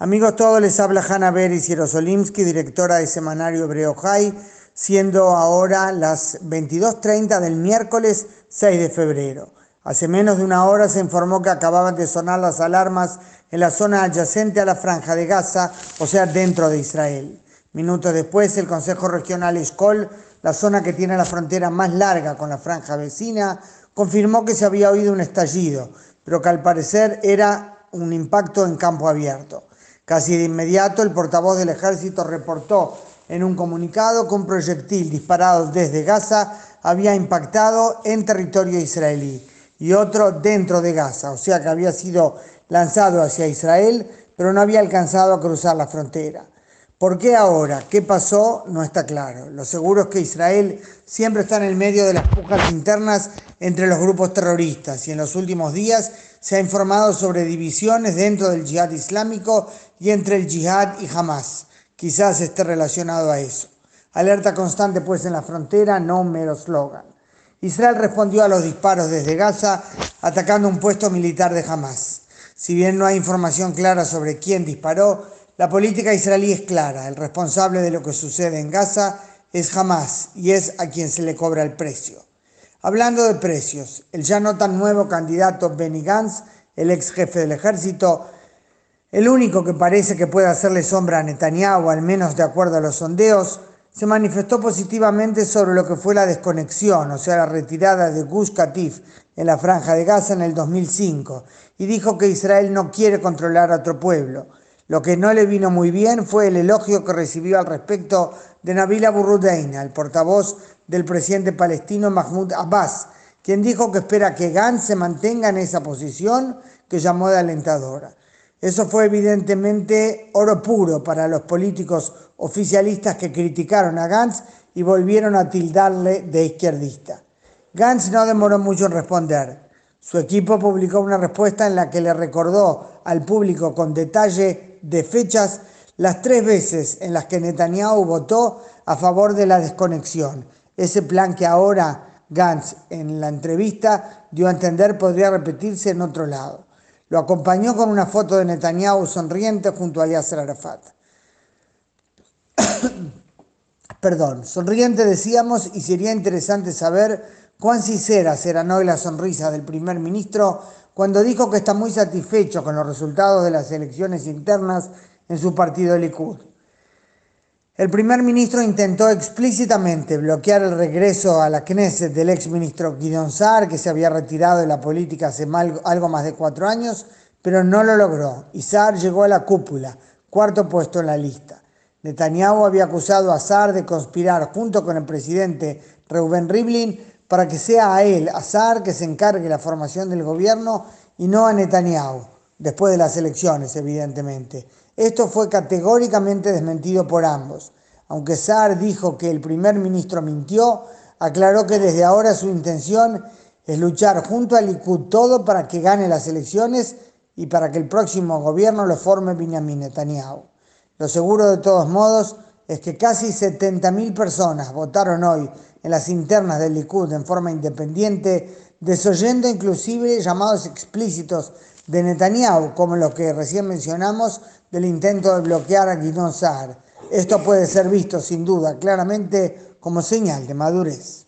Amigos todos, les habla Hanna Beris Yerosolimsky, directora de Semanario Hebreo High, siendo ahora las 22.30 del miércoles 6 de febrero. Hace menos de una hora se informó que acababan de sonar las alarmas en la zona adyacente a la franja de Gaza, o sea, dentro de Israel. Minutos después, el Consejo Regional Escol, la zona que tiene la frontera más larga con la franja vecina, confirmó que se había oído un estallido, pero que al parecer era un impacto en campo abierto. Casi de inmediato, el portavoz del ejército reportó en un comunicado que un proyectil disparado desde Gaza había impactado en territorio israelí y otro dentro de Gaza, o sea que había sido lanzado hacia Israel, pero no había alcanzado a cruzar la frontera. ¿Por qué ahora? ¿Qué pasó? No está claro. Lo seguro es que Israel siempre está en el medio de las pujas internas entre los grupos terroristas y en los últimos días se ha informado sobre divisiones dentro del yihad islámico y entre el yihad y Hamas. Quizás esté relacionado a eso. Alerta constante pues en la frontera, no un mero slogan. Israel respondió a los disparos desde Gaza atacando un puesto militar de Hamas. Si bien no hay información clara sobre quién disparó, la política israelí es clara. El responsable de lo que sucede en Gaza es Hamas y es a quien se le cobra el precio. Hablando de precios, el ya no tan nuevo candidato Benny Gantz, el ex jefe del ejército, el único que parece que puede hacerle sombra a Netanyahu, al menos de acuerdo a los sondeos, se manifestó positivamente sobre lo que fue la desconexión, o sea, la retirada de Gush Katif en la franja de Gaza en el 2005, y dijo que Israel no quiere controlar a otro pueblo. Lo que no le vino muy bien fue el elogio que recibió al respecto de Nabil Abu el portavoz del presidente palestino Mahmoud Abbas, quien dijo que espera que Gantz se mantenga en esa posición que llamó de alentadora. Eso fue evidentemente oro puro para los políticos oficialistas que criticaron a Gantz y volvieron a tildarle de izquierdista. Gantz no demoró mucho en responder. Su equipo publicó una respuesta en la que le recordó al público con detalle de fechas las tres veces en las que Netanyahu votó a favor de la desconexión. Ese plan que ahora Gantz en la entrevista dio a entender podría repetirse en otro lado. Lo acompañó con una foto de Netanyahu sonriente junto a Yasser Arafat. Perdón, sonriente decíamos y sería interesante saber cuán sincera será hoy la sonrisa del primer ministro cuando dijo que está muy satisfecho con los resultados de las elecciones internas en su partido Likud. El primer ministro intentó explícitamente bloquear el regreso a la Knesset del ex ministro Gideon Saar, que se había retirado de la política hace algo más de cuatro años, pero no lo logró. Y Saar llegó a la cúpula, cuarto puesto en la lista. Netanyahu había acusado a Saar de conspirar junto con el presidente Reuben Rivlin para que sea a él, a Saar, que se encargue la formación del gobierno y no a Netanyahu, después de las elecciones, evidentemente. Esto fue categóricamente desmentido por ambos. Aunque Saar dijo que el primer ministro mintió, aclaró que desde ahora su intención es luchar junto a Likud todo para que gane las elecciones y para que el próximo gobierno lo forme Benjamin Netanyahu. Lo seguro de todos modos es que casi 70.000 personas votaron hoy en las internas del Likud en forma independiente, desoyendo inclusive llamados explícitos de Netanyahu, como los que recién mencionamos del intento de bloquear a Guidón Saar. Esto puede ser visto sin duda claramente como señal de madurez.